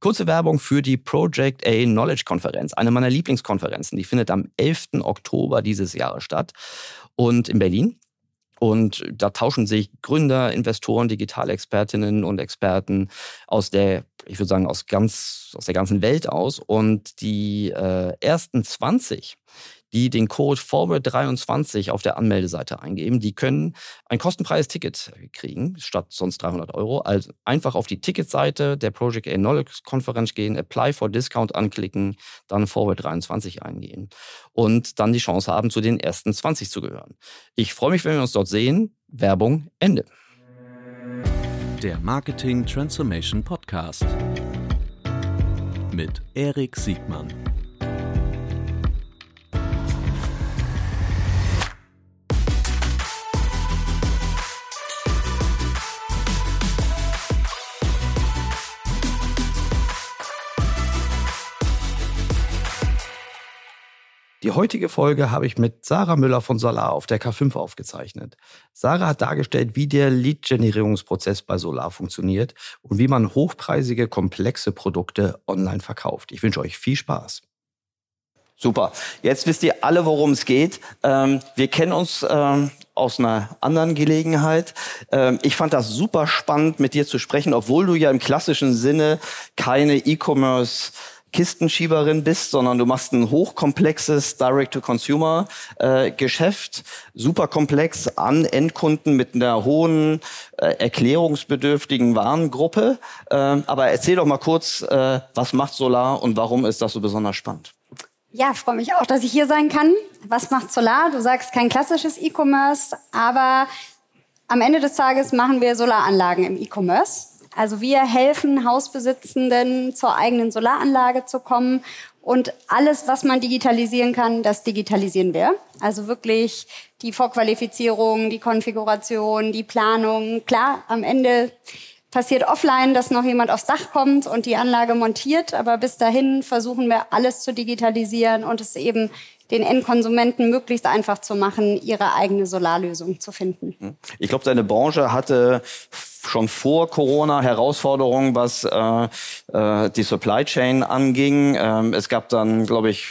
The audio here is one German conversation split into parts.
Kurze Werbung für die Project A Knowledge Konferenz, eine meiner Lieblingskonferenzen. Die findet am 11. Oktober dieses Jahres statt und in Berlin. Und da tauschen sich Gründer, Investoren, Digitalexpertinnen und Experten aus der, ich würde sagen, aus ganz, aus der ganzen Welt aus. Und die äh, ersten 20, die den Code Forward23 auf der Anmeldeseite eingeben, die können ein kostenfreies Ticket kriegen, statt sonst 300 Euro. Also einfach auf die Ticketseite der Project A Knowledge Konferenz gehen, Apply for Discount anklicken, dann Forward23 eingehen und dann die Chance haben, zu den ersten 20 zu gehören. Ich freue mich, wenn wir uns dort sehen. Werbung Ende. Der Marketing Transformation Podcast mit Erik Siegmann. Die heutige Folge habe ich mit Sarah Müller von Solar auf der K5 aufgezeichnet. Sarah hat dargestellt, wie der Lead-Generierungsprozess bei Solar funktioniert und wie man hochpreisige, komplexe Produkte online verkauft. Ich wünsche euch viel Spaß. Super. Jetzt wisst ihr alle, worum es geht. Ähm, wir kennen uns ähm, aus einer anderen Gelegenheit. Ähm, ich fand das super spannend, mit dir zu sprechen, obwohl du ja im klassischen Sinne keine E-Commerce Kistenschieberin bist, sondern du machst ein hochkomplexes Direct-to-Consumer-Geschäft, äh, super komplex an Endkunden mit einer hohen äh, erklärungsbedürftigen Warengruppe. Äh, aber erzähl doch mal kurz, äh, was macht Solar und warum ist das so besonders spannend? Ja, freue mich auch, dass ich hier sein kann. Was macht Solar? Du sagst kein klassisches E-Commerce, aber am Ende des Tages machen wir Solaranlagen im E-Commerce. Also wir helfen Hausbesitzenden zur eigenen Solaranlage zu kommen und alles, was man digitalisieren kann, das digitalisieren wir. Also wirklich die Vorqualifizierung, die Konfiguration, die Planung. Klar, am Ende passiert offline, dass noch jemand aufs Dach kommt und die Anlage montiert, aber bis dahin versuchen wir alles zu digitalisieren und es eben den Endkonsumenten möglichst einfach zu machen, ihre eigene Solarlösung zu finden. Hm. Ich glaube, deine Branche hatte schon vor Corona Herausforderungen, was äh, äh, die Supply Chain anging. Ähm, es gab dann, glaube ich,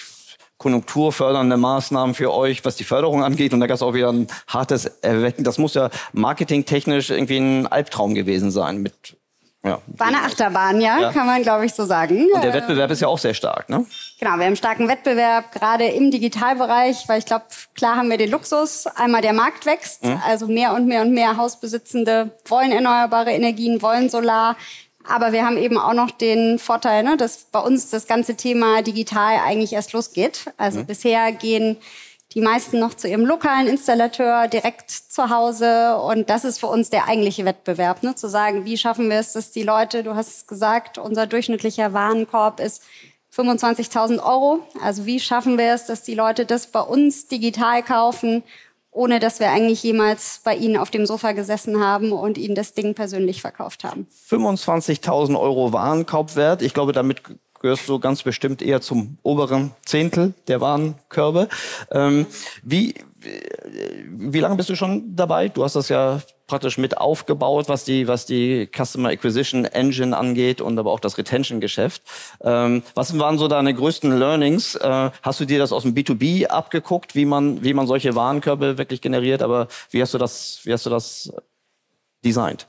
konjunkturfördernde Maßnahmen für euch, was die Förderung angeht. Und da gab es auch wieder ein hartes Erwecken. Das muss ja marketingtechnisch irgendwie ein Albtraum gewesen sein mit ja. War eine Achterbahn, ja, ja. kann man, glaube ich, so sagen. Und der Wettbewerb ist ja auch sehr stark, ne? Genau, wir haben einen starken Wettbewerb, gerade im Digitalbereich, weil ich glaube, klar haben wir den Luxus. Einmal der Markt wächst, mhm. also mehr und mehr und mehr Hausbesitzende wollen erneuerbare Energien, wollen Solar. Aber wir haben eben auch noch den Vorteil, ne, dass bei uns das ganze Thema digital eigentlich erst losgeht. Also mhm. bisher gehen die meisten noch zu ihrem lokalen Installateur direkt zu Hause. Und das ist für uns der eigentliche Wettbewerb, ne? zu sagen, wie schaffen wir es, dass die Leute, du hast es gesagt, unser durchschnittlicher Warenkorb ist 25.000 Euro. Also wie schaffen wir es, dass die Leute das bei uns digital kaufen, ohne dass wir eigentlich jemals bei ihnen auf dem Sofa gesessen haben und ihnen das Ding persönlich verkauft haben. 25.000 Euro Warenkorbwert. Ich glaube, damit gehörst du ganz bestimmt eher zum oberen Zehntel der Warenkörbe. Ähm, wie, wie lange bist du schon dabei? Du hast das ja praktisch mit aufgebaut, was die, was die Customer Acquisition Engine angeht und aber auch das Retention-Geschäft. Ähm, was waren so deine größten Learnings? Äh, hast du dir das aus dem B2B abgeguckt, wie man, wie man solche Warenkörbe wirklich generiert? Aber wie hast du das, wie hast du das designt?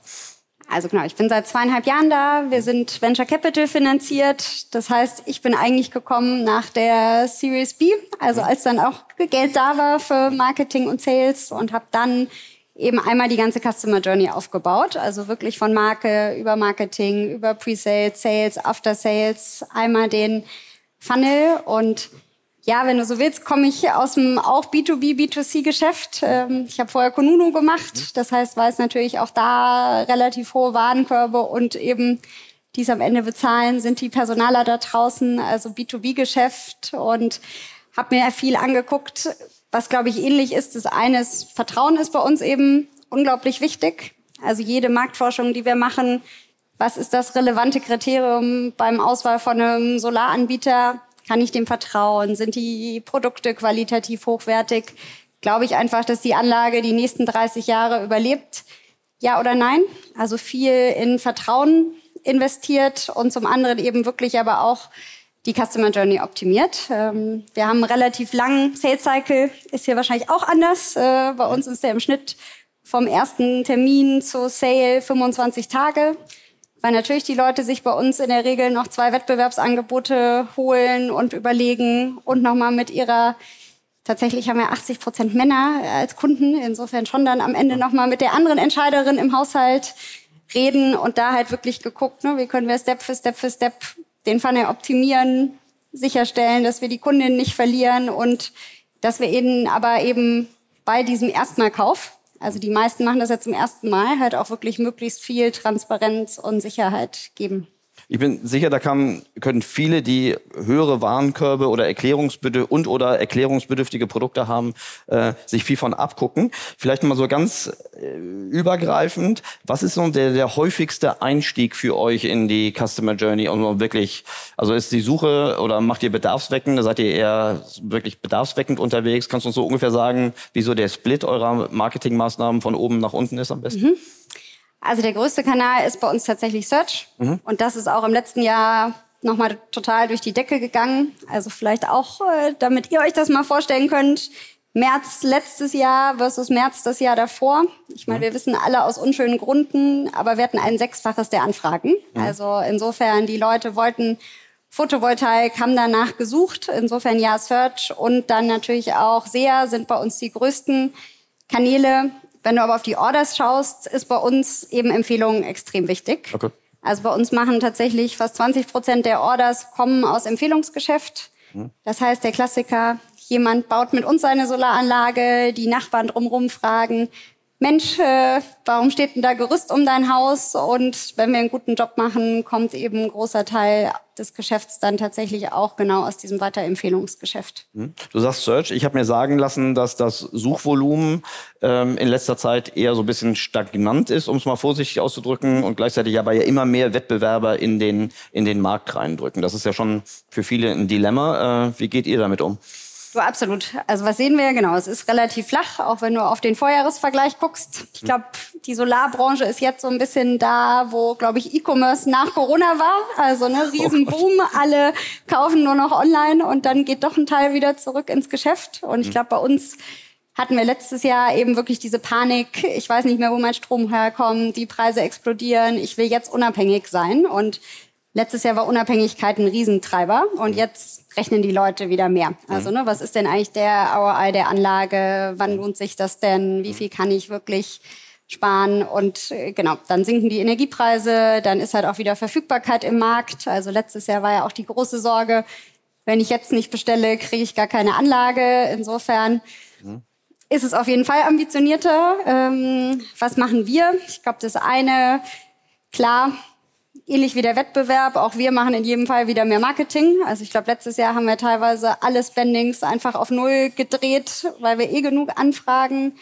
Also genau, ich bin seit zweieinhalb Jahren da. Wir sind Venture Capital finanziert. Das heißt, ich bin eigentlich gekommen nach der Series B, also als dann auch Geld da war für Marketing und Sales und habe dann eben einmal die ganze Customer Journey aufgebaut. Also wirklich von Marke über Marketing, über Pre-Sales, Sales, After Sales, einmal den Funnel und ja, wenn du so willst, komme ich aus dem auch B2B, B2C-Geschäft. Ähm, ich habe vorher Konunu gemacht. Mhm. Das heißt, weiß natürlich auch da relativ hohe Warenkörbe und eben die es am Ende bezahlen, sind die Personaler da draußen, also B2B-Geschäft und habe mir viel angeguckt, was glaube ich ähnlich ist. Das eine ist, Vertrauen ist bei uns eben unglaublich wichtig. Also jede Marktforschung, die wir machen, was ist das relevante Kriterium beim Auswahl von einem Solaranbieter? Kann ich dem vertrauen? Sind die Produkte qualitativ hochwertig? Glaube ich einfach, dass die Anlage die nächsten 30 Jahre überlebt? Ja oder nein? Also viel in Vertrauen investiert und zum anderen eben wirklich aber auch die Customer Journey optimiert. Ähm, wir haben einen relativ langen Sales Cycle, ist hier wahrscheinlich auch anders. Äh, bei uns ist der im Schnitt vom ersten Termin zu Sale 25 Tage, weil natürlich die Leute sich bei uns in der Regel noch zwei Wettbewerbsangebote holen und überlegen und nochmal mit ihrer Tatsächlich haben wir 80 Prozent Männer als Kunden, insofern schon dann am Ende nochmal mit der anderen Entscheiderin im Haushalt reden und da halt wirklich geguckt, ne, wie können wir Step für Step für Step den Funnel optimieren, sicherstellen, dass wir die Kundin nicht verlieren und dass wir ihnen aber eben bei diesem Erstmalkauf, also die meisten machen das ja zum ersten Mal, halt auch wirklich möglichst viel Transparenz und Sicherheit geben. Ich bin sicher, da kann, können viele, die höhere Warenkörbe oder Erklärungsbedürftige und oder erklärungsbedürftige Produkte haben, äh, sich viel von abgucken. Vielleicht mal so ganz äh, übergreifend, was ist so der, der häufigste Einstieg für euch in die Customer Journey? Und wirklich, also ist die Suche oder macht ihr bedarfsweckend? Seid ihr eher wirklich bedarfsweckend unterwegs? Kannst du uns so ungefähr sagen, wieso der Split eurer Marketingmaßnahmen von oben nach unten ist am besten? Mhm. Also der größte Kanal ist bei uns tatsächlich Search. Mhm. Und das ist auch im letzten Jahr nochmal total durch die Decke gegangen. Also vielleicht auch, äh, damit ihr euch das mal vorstellen könnt. März letztes Jahr versus März das Jahr davor. Ich meine, mhm. wir wissen alle aus unschönen Gründen, aber wir hatten ein Sechsfaches der Anfragen. Mhm. Also insofern, die Leute wollten Photovoltaik, haben danach gesucht. Insofern ja, Search und dann natürlich auch SEA sind bei uns die größten Kanäle. Wenn du aber auf die Orders schaust, ist bei uns eben Empfehlungen extrem wichtig. Okay. Also bei uns machen tatsächlich fast 20 Prozent der Orders kommen aus Empfehlungsgeschäft. Hm. Das heißt, der Klassiker, jemand baut mit uns eine Solaranlage, die Nachbarn drumherum fragen, Mensch, äh, warum steht denn da Gerüst um dein Haus? Und wenn wir einen guten Job machen, kommt eben ein großer Teil des Geschäfts dann tatsächlich auch genau aus diesem Weiterempfehlungsgeschäft. Hm. Du sagst Search. Ich habe mir sagen lassen, dass das Suchvolumen ähm, in letzter Zeit eher so ein bisschen stagnant ist, um es mal vorsichtig auszudrücken, und gleichzeitig aber ja immer mehr Wettbewerber in den, in den Markt reindrücken. Das ist ja schon für viele ein Dilemma. Äh, wie geht ihr damit um? So, absolut. Also was sehen wir? Genau, es ist relativ flach, auch wenn du auf den Vorjahresvergleich guckst. Ich glaube, die Solarbranche ist jetzt so ein bisschen da, wo, glaube ich, E-Commerce nach Corona war. Also ne, Riesenboom, oh alle kaufen nur noch online und dann geht doch ein Teil wieder zurück ins Geschäft. Und ich mhm. glaube, bei uns hatten wir letztes Jahr eben wirklich diese Panik. Ich weiß nicht mehr, wo mein Strom herkommt, die Preise explodieren. Ich will jetzt unabhängig sein und Letztes Jahr war Unabhängigkeit ein Riesentreiber und jetzt rechnen die Leute wieder mehr. Also, ne, was ist denn eigentlich der ROI der Anlage? Wann lohnt sich das denn? Wie viel kann ich wirklich sparen? Und äh, genau, dann sinken die Energiepreise, dann ist halt auch wieder Verfügbarkeit im Markt. Also letztes Jahr war ja auch die große Sorge, wenn ich jetzt nicht bestelle, kriege ich gar keine Anlage. Insofern mhm. ist es auf jeden Fall ambitionierter. Ähm, was machen wir? Ich glaube, das eine, klar, ähnlich wie der Wettbewerb, auch wir machen in jedem Fall wieder mehr Marketing. Also ich glaube, letztes Jahr haben wir teilweise alle Spendings einfach auf Null gedreht, weil wir eh genug Anfragen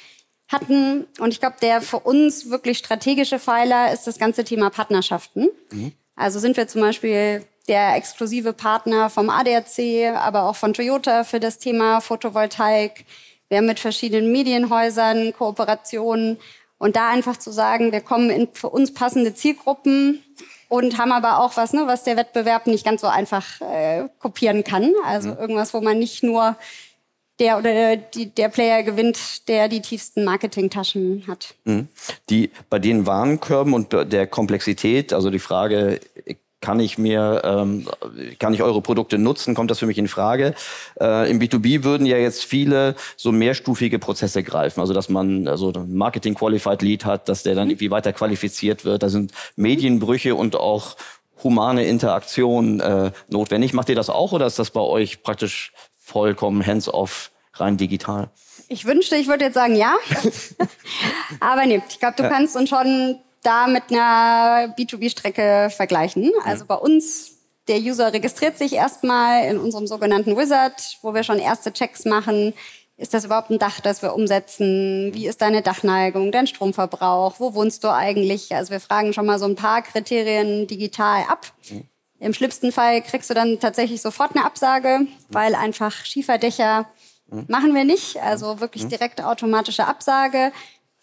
hatten. Und ich glaube, der für uns wirklich strategische Pfeiler ist das ganze Thema Partnerschaften. Mhm. Also sind wir zum Beispiel der exklusive Partner vom ADAC, aber auch von Toyota für das Thema Photovoltaik. Wir haben mit verschiedenen Medienhäusern Kooperationen. Und da einfach zu sagen, wir kommen in für uns passende Zielgruppen und haben aber auch was, ne, was der Wettbewerb nicht ganz so einfach äh, kopieren kann. Also mhm. irgendwas, wo man nicht nur der oder die, der Player gewinnt, der die tiefsten Marketingtaschen hat. Mhm. Die bei den Warenkörben und der Komplexität, also die Frage, kann ich mir, ähm, kann ich eure Produkte nutzen? Kommt das für mich in Frage? Äh, Im B2B würden ja jetzt viele so mehrstufige Prozesse greifen, also dass man also Marketing Qualified Lead hat, dass der dann mhm. irgendwie weiter qualifiziert wird. Da sind Medienbrüche und auch humane Interaktion äh, notwendig. Macht ihr das auch oder ist das bei euch praktisch vollkommen hands-off, rein digital? Ich wünschte, ich würde jetzt sagen ja. Aber nee, ich glaube, du ja. kannst uns schon da mit einer B2B-Strecke vergleichen. Also bei uns, der User registriert sich erstmal in unserem sogenannten Wizard, wo wir schon erste Checks machen. Ist das überhaupt ein Dach, das wir umsetzen? Wie ist deine Dachneigung, dein Stromverbrauch? Wo wohnst du eigentlich? Also wir fragen schon mal so ein paar Kriterien digital ab. Im schlimmsten Fall kriegst du dann tatsächlich sofort eine Absage, weil einfach Schieferdächer machen wir nicht. Also wirklich direkt automatische Absage.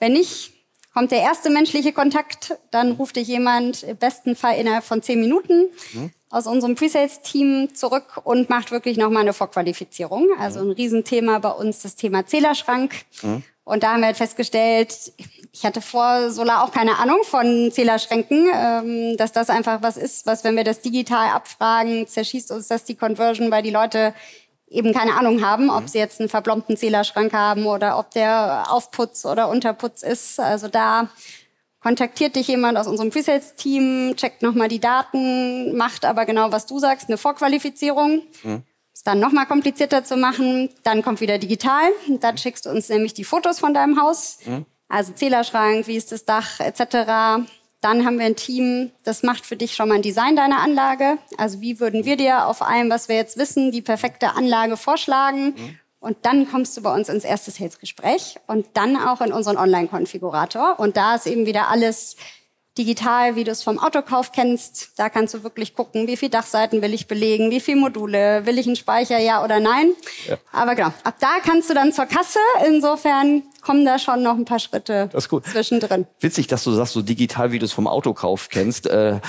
Wenn nicht, kommt der erste menschliche Kontakt, dann ruft dich jemand im besten Fall innerhalb von zehn Minuten mhm. aus unserem Presales-Team zurück und macht wirklich nochmal eine Vorqualifizierung. Also ein Riesenthema bei uns das Thema Zählerschrank. Mhm. Und da haben wir halt festgestellt, ich hatte vor Solar auch keine Ahnung von Zählerschränken, ähm, dass das einfach was ist, was, wenn wir das digital abfragen, zerschießt uns das die Conversion, weil die Leute eben keine Ahnung haben, ob mhm. sie jetzt einen verblombten Zählerschrank haben oder ob der Aufputz oder Unterputz ist. Also da kontaktiert dich jemand aus unserem Presales-Team, checkt nochmal die Daten, macht aber genau, was du sagst, eine Vorqualifizierung. Mhm. Ist dann nochmal komplizierter zu machen. Dann kommt wieder digital. Dann schickst du uns nämlich die Fotos von deinem Haus. Mhm. Also Zählerschrank, wie ist das Dach etc. Dann haben wir ein Team, das macht für dich schon mal ein Design deiner Anlage. Also wie würden wir dir auf allem, was wir jetzt wissen, die perfekte Anlage vorschlagen? Mhm. Und dann kommst du bei uns ins erste Sales-Gespräch und dann auch in unseren Online-Konfigurator. Und da ist eben wieder alles digital, wie du es vom Autokauf kennst. Da kannst du wirklich gucken, wie viele Dachseiten will ich belegen, wie viele Module, will ich einen Speicher, ja oder nein. Ja. Aber genau, ab da kannst du dann zur Kasse. Insofern kommen da schon noch ein paar Schritte das ist gut. zwischendrin. Witzig, dass du sagst, so digital, wie du es vom Autokauf kennst. Äh,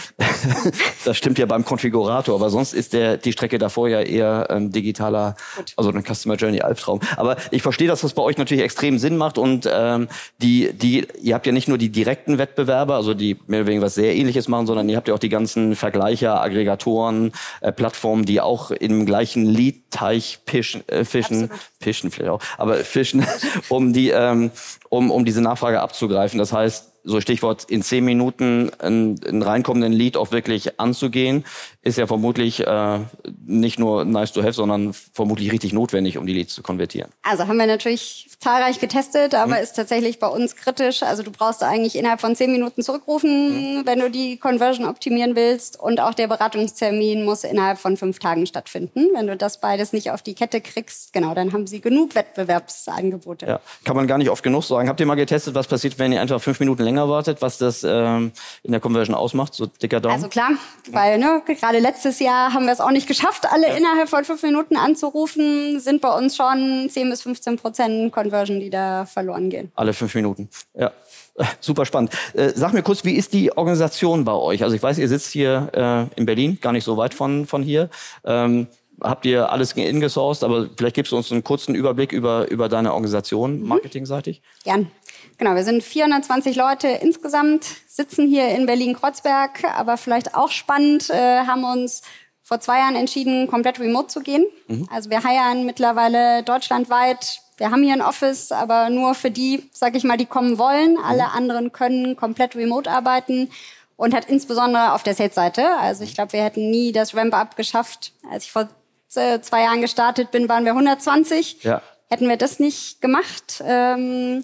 das stimmt ja beim Konfigurator, aber sonst ist der, die Strecke davor ja eher ein digitaler, gut. also ein Customer Journey Albtraum. Aber ich verstehe, dass das bei euch natürlich extrem Sinn macht und ähm, die, die, ihr habt ja nicht nur die direkten Wettbewerber, also die mehr oder weniger was sehr ähnliches machen, sondern ihr habt ja auch die ganzen Vergleicher, Aggregatoren, äh, Plattformen, die auch im gleichen Lead-Teich fischen, äh, fischen, fischen vielleicht auch, aber fischen, um die äh, ähm, um, um diese Nachfrage abzugreifen. Das heißt, so Stichwort in zehn Minuten einen, einen reinkommenden Lead auch wirklich anzugehen, ist ja vermutlich äh, nicht nur nice to have, sondern vermutlich richtig notwendig, um die Leads zu konvertieren. Also haben wir natürlich zahlreich getestet, aber hm. ist tatsächlich bei uns kritisch. Also du brauchst eigentlich innerhalb von zehn Minuten zurückrufen, hm. wenn du die Conversion optimieren willst. Und auch der Beratungstermin muss innerhalb von fünf Tagen stattfinden. Wenn du das beides nicht auf die Kette kriegst, genau, dann haben sie genug Wettbewerbsangebote. Ja, kann man gar nicht oft genug sagen. Habt ihr mal getestet, was passiert, wenn ihr einfach fünf Minuten länger wartet, was das ähm, in der Conversion ausmacht, so dicker Daumen? Also klar, weil ne, gerade gerade letztes Jahr haben wir es auch nicht geschafft, alle ja. innerhalb von fünf Minuten anzurufen. Sind bei uns schon 10 bis 15 Prozent Conversion, die da verloren gehen. Alle fünf Minuten, ja. Super spannend. Äh, sag mir kurz, wie ist die Organisation bei euch? Also ich weiß, ihr sitzt hier äh, in Berlin, gar nicht so weit von, von hier. Ähm, habt ihr alles ingesourced, aber vielleicht gibst du uns einen kurzen Überblick über, über deine Organisation, mhm. marketingseitig? Gern. Genau, wir sind 420 Leute insgesamt, sitzen hier in Berlin-Kreuzberg, aber vielleicht auch spannend, äh, haben uns vor zwei Jahren entschieden, komplett remote zu gehen. Mhm. Also wir heiern mittlerweile deutschlandweit. Wir haben hier ein Office, aber nur für die, sag ich mal, die kommen wollen. Mhm. Alle anderen können komplett remote arbeiten und hat insbesondere auf der Sales-Seite. Also ich glaube, wir hätten nie das Ramp-up geschafft. Als ich vor äh, zwei Jahren gestartet bin, waren wir 120. Ja. Hätten wir das nicht gemacht. Ähm,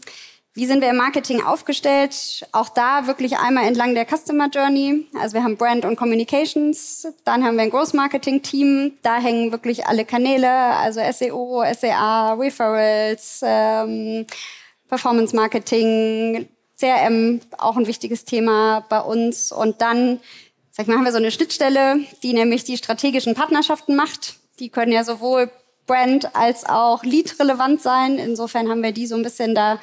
wie sind wir im Marketing aufgestellt? Auch da wirklich einmal entlang der Customer Journey. Also wir haben Brand und Communications, dann haben wir ein Growth Marketing Team. Da hängen wirklich alle Kanäle, also SEO, SEA, Referrals, ähm, Performance Marketing, CRM, auch ein wichtiges Thema bei uns. Und dann, sag ich mal, haben wir so eine Schnittstelle, die nämlich die strategischen Partnerschaften macht. Die können ja sowohl Brand als auch Lead relevant sein. Insofern haben wir die so ein bisschen da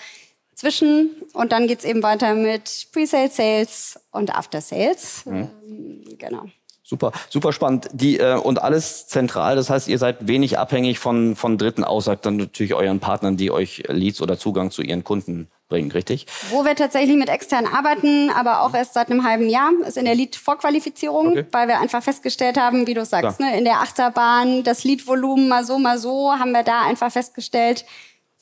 zwischen und dann geht's eben weiter mit Pre-Sale Sales und After Sales. Mhm. Ähm, genau. Super, super spannend. Die äh, und alles zentral. Das heißt, ihr seid wenig abhängig von von Dritten, außer dann natürlich euren Partnern, die euch Leads oder Zugang zu ihren Kunden bringen, richtig? Wo wir tatsächlich mit extern arbeiten, aber auch erst seit einem halben Jahr, ist in der Lead-Vorqualifizierung, okay. weil wir einfach festgestellt haben, wie du sagst, ne, in der Achterbahn das Lead-Volumen mal so, mal so, haben wir da einfach festgestellt,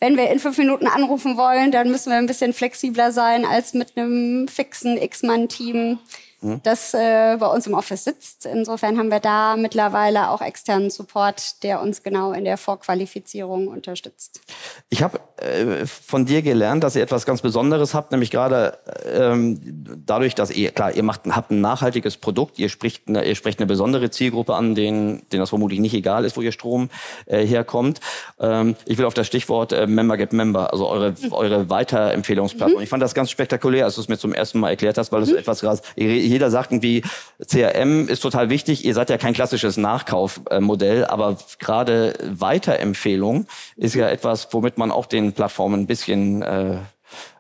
wenn wir in fünf Minuten anrufen wollen, dann müssen wir ein bisschen flexibler sein als mit einem fixen X-Mann-Team mhm. das äh, bei uns im Office sitzt. Insofern haben wir da mittlerweile auch externen Support, der uns genau in der Vorqualifizierung unterstützt. Ich habe äh, von dir gelernt, dass ihr etwas ganz Besonderes habt, nämlich gerade ähm, dadurch, dass ihr, klar, ihr macht, habt ein nachhaltiges Produkt, ihr spricht, eine, ihr spricht eine besondere Zielgruppe an, denen, denen das vermutlich nicht egal ist, wo ihr Strom äh, herkommt. Ähm, ich will auf das Stichwort äh, Member Get Member, also eure, mhm. eure Weiterempfehlungsplattform. Mhm. Ich fand das ganz spektakulär, als du es mir zum ersten Mal erklärt hast, weil es mhm. etwas jeder sagt irgendwie, CRM ist total wichtig. Ihr seid ja kein klassisches Nachkaufmodell, aber gerade Weiterempfehlung ist ja etwas, womit man auch den Plattformen ein bisschen äh,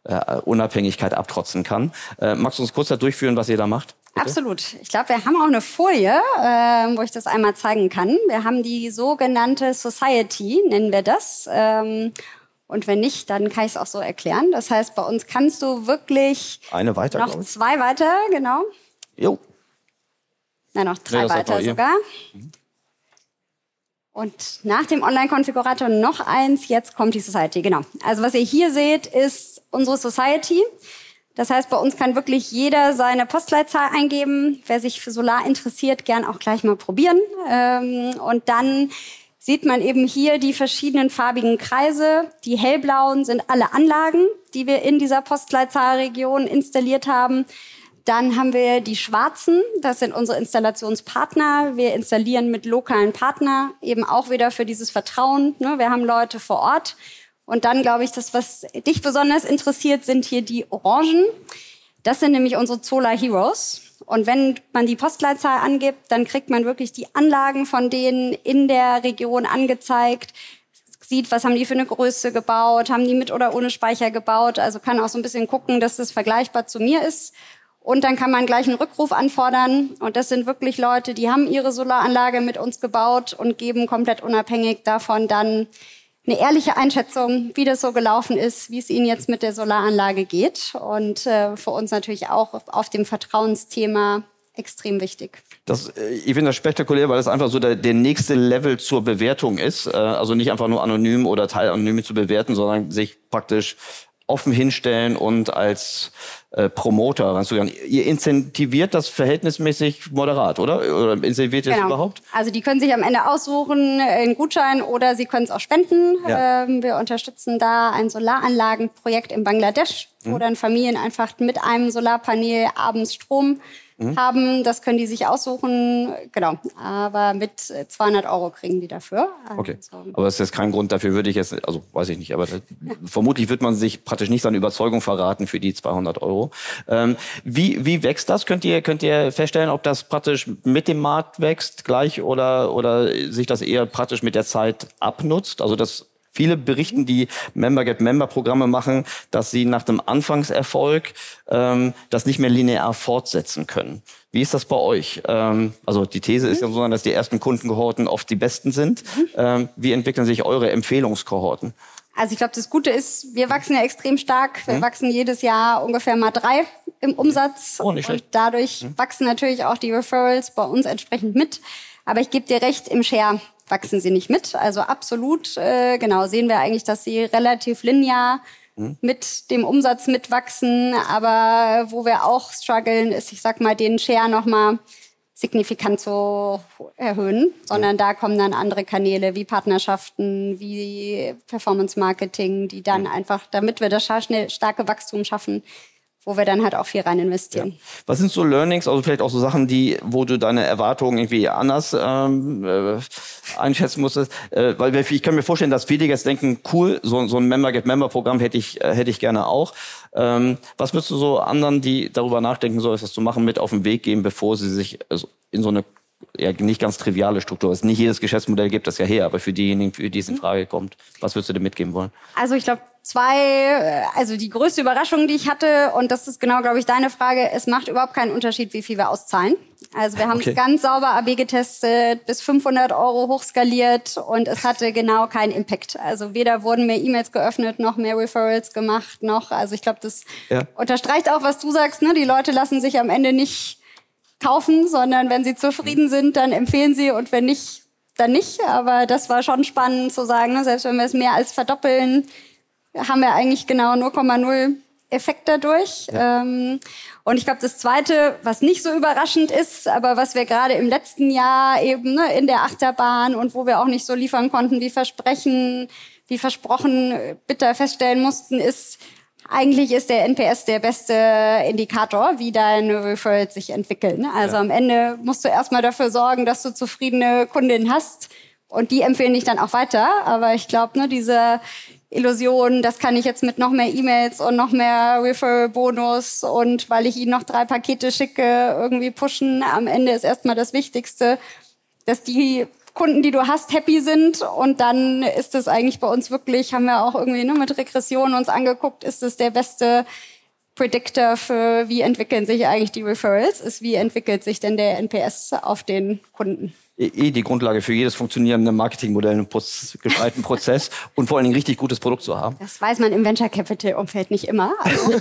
äh, Unabhängigkeit abtrotzen kann. Äh, magst du uns kurz da durchführen, was ihr da macht? Bitte? Absolut. Ich glaube, wir haben auch eine Folie, äh, wo ich das einmal zeigen kann. Wir haben die sogenannte Society, nennen wir das. Ähm, und wenn nicht, dann kann ich es auch so erklären. Das heißt, bei uns kannst du wirklich eine weiter, noch zwei weiter, genau. Jo. Na, noch drei weiter sogar. Mhm. Und nach dem Online-Konfigurator noch eins, jetzt kommt die Society, genau. Also was ihr hier seht, ist unsere Society. Das heißt, bei uns kann wirklich jeder seine Postleitzahl eingeben. Wer sich für Solar interessiert, gern auch gleich mal probieren. Ähm, und dann sieht man eben hier die verschiedenen farbigen Kreise. Die hellblauen sind alle Anlagen, die wir in dieser Postleitzahlregion installiert haben. Dann haben wir die Schwarzen, das sind unsere Installationspartner. Wir installieren mit lokalen Partnern eben auch wieder für dieses Vertrauen. Ne? Wir haben Leute vor Ort. Und dann glaube ich, das, was dich besonders interessiert, sind hier die Orangen. Das sind nämlich unsere Solar Heroes. Und wenn man die Postleitzahl angibt, dann kriegt man wirklich die Anlagen von denen in der Region angezeigt, sieht, was haben die für eine Größe gebaut, haben die mit oder ohne Speicher gebaut. Also kann auch so ein bisschen gucken, dass das vergleichbar zu mir ist. Und dann kann man gleich einen Rückruf anfordern. Und das sind wirklich Leute, die haben ihre Solaranlage mit uns gebaut und geben komplett unabhängig davon dann eine ehrliche Einschätzung, wie das so gelaufen ist, wie es ihnen jetzt mit der Solaranlage geht. Und äh, für uns natürlich auch auf dem Vertrauensthema extrem wichtig. Das, äh, ich finde das spektakulär, weil das einfach so der, der nächste Level zur Bewertung ist. Äh, also nicht einfach nur anonym oder teilanonym zu bewerten, sondern sich praktisch offen hinstellen und als äh, Promoter ranzugehen. Ihr incentiviert das verhältnismäßig moderat, oder? Oder incentiviert ihr genau. das überhaupt? Also die können sich am Ende aussuchen, einen Gutschein oder sie können es auch spenden. Ja. Ähm, wir unterstützen da ein Solaranlagenprojekt in Bangladesch, mhm. wo dann Familien einfach mit einem Solarpanel abends Strom mhm. haben. Das können die sich aussuchen, genau. Aber mit 200 Euro kriegen die dafür. Okay. Also, aber das ist jetzt kein Grund dafür, würde ich jetzt, also weiß ich nicht, aber das, vermutlich wird man sich praktisch nicht seine Überzeugung verraten für die 200 Euro. Ähm, wie, wie wächst das? Könnt ihr, könnt ihr feststellen, ob das praktisch mit dem Markt wächst gleich oder, oder sich das eher praktisch mit der Zeit abnutzt? Also das Viele berichten, die Member-Get-Member-Programme machen, dass sie nach dem Anfangserfolg ähm, das nicht mehr linear fortsetzen können. Wie ist das bei euch? Ähm, also die These ist ja so, dass die ersten Kundenkohorten oft die besten sind. Ähm, wie entwickeln sich eure Empfehlungskohorten? Also ich glaube, das Gute ist, wir wachsen ja extrem stark. Wir mhm. wachsen jedes Jahr ungefähr mal drei im Umsatz. Oh, nicht schlecht. Und dadurch mhm. wachsen natürlich auch die Referrals bei uns entsprechend mit. Aber ich gebe dir recht, im Share wachsen sie nicht mit. Also absolut, äh, genau, sehen wir eigentlich, dass sie relativ linear mhm. mit dem Umsatz mitwachsen. Aber wo wir auch strugglen, ist, ich sag mal, den Share nochmal signifikant zu erhöhen, sondern da kommen dann andere Kanäle wie Partnerschaften, wie Performance Marketing, die dann einfach, damit wir das schnell starke Wachstum schaffen, wo wir dann halt auch viel rein investieren. Ja. Was sind so Learnings, also vielleicht auch so Sachen, die, wo du deine Erwartungen irgendwie anders ähm, äh, einschätzen musstest? Äh, weil wir, ich kann mir vorstellen, dass viele jetzt denken, cool, so, so ein Member-Get-Member-Programm hätte ich, äh, hätte ich gerne auch. Ähm, was würdest du so anderen, die darüber nachdenken, so etwas zu machen, mit auf den Weg geben, bevor sie sich also in so eine ja nicht ganz triviale Struktur ist. Nicht jedes Geschäftsmodell gibt das ja her, aber für diejenigen, für die es in. Frage kommt, was würdest du dir mitgeben wollen? Also ich glaube, zwei, äh, also die größte Überraschung, die ich hatte, und das ist genau, glaube ich, deine Frage, es macht überhaupt keinen Unterschied, wie viel wir auszahlen. Also wir haben okay. es ganz sauber AB getestet, bis 500 Euro hochskaliert und es hatte genau keinen Impact. Also weder wurden mehr E-Mails geöffnet, noch mehr Referrals gemacht, noch, also ich glaube, das ja. unterstreicht auch, was du sagst, ne? die Leute lassen sich am Ende nicht kaufen, sondern wenn sie zufrieden sind, dann empfehlen sie und wenn nicht, dann nicht. Aber das war schon spannend zu sagen, ne? selbst wenn wir es mehr als verdoppeln, haben wir eigentlich genau 0,0 Effekt dadurch. Ja. Ähm, und ich glaube, das Zweite, was nicht so überraschend ist, aber was wir gerade im letzten Jahr eben ne, in der Achterbahn und wo wir auch nicht so liefern konnten, wie versprechen, wie versprochen, bitter feststellen mussten, ist, eigentlich ist der NPS der beste Indikator, wie deine Referrals sich entwickeln. Also ja. am Ende musst du erstmal dafür sorgen, dass du zufriedene Kundinnen hast und die empfehlen dich dann auch weiter. Aber ich glaube, ne, diese Illusion, das kann ich jetzt mit noch mehr E-Mails und noch mehr Referral-Bonus und weil ich ihnen noch drei Pakete schicke, irgendwie pushen. Am Ende ist erstmal das Wichtigste, dass die Kunden, die du hast, happy sind. Und dann ist es eigentlich bei uns wirklich, haben wir auch irgendwie ne, mit Regression uns angeguckt, ist es der beste Predictor für, wie entwickeln sich eigentlich die Referrals, ist, wie entwickelt sich denn der NPS auf den Kunden eh die Grundlage für jedes funktionierende Marketingmodell, einen gescheiten Prozess und vor allen Dingen richtig gutes Produkt zu haben. Das weiß man im Venture Capital Umfeld nicht immer. Also,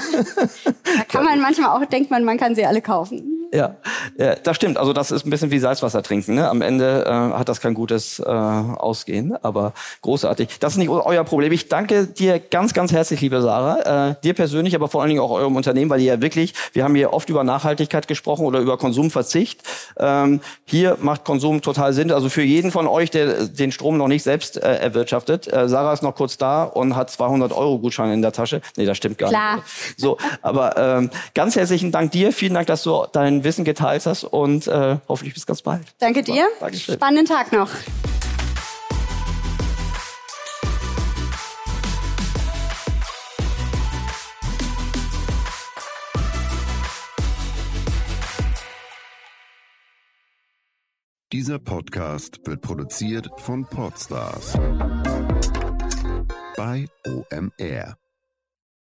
da kann man manchmal auch denkt man, man kann sie alle kaufen. Ja, ja, das stimmt. Also das ist ein bisschen wie Salzwasser trinken. Ne? Am Ende äh, hat das kein gutes äh, Ausgehen, aber großartig. Das ist nicht euer Problem. Ich danke dir ganz, ganz herzlich, liebe Sarah. Äh, dir persönlich, aber vor allen Dingen auch eurem Unternehmen, weil ihr ja wirklich, wir haben hier oft über Nachhaltigkeit gesprochen oder über Konsumverzicht. Ähm, hier macht Konsum total Sinn. Also für jeden von euch, der den Strom noch nicht selbst äh, erwirtschaftet. Äh, Sarah ist noch kurz da und hat 200 Euro Gutschein in der Tasche. Nee, das stimmt gar Klar. nicht. So, aber ähm, ganz herzlichen Dank dir. Vielen Dank, dass du dein Wissen geteilt hast und äh, hoffentlich bis ganz bald. Danke dir. Dankeschön. Spannenden Tag noch. Dieser Podcast wird produziert von Podstars bei OMR.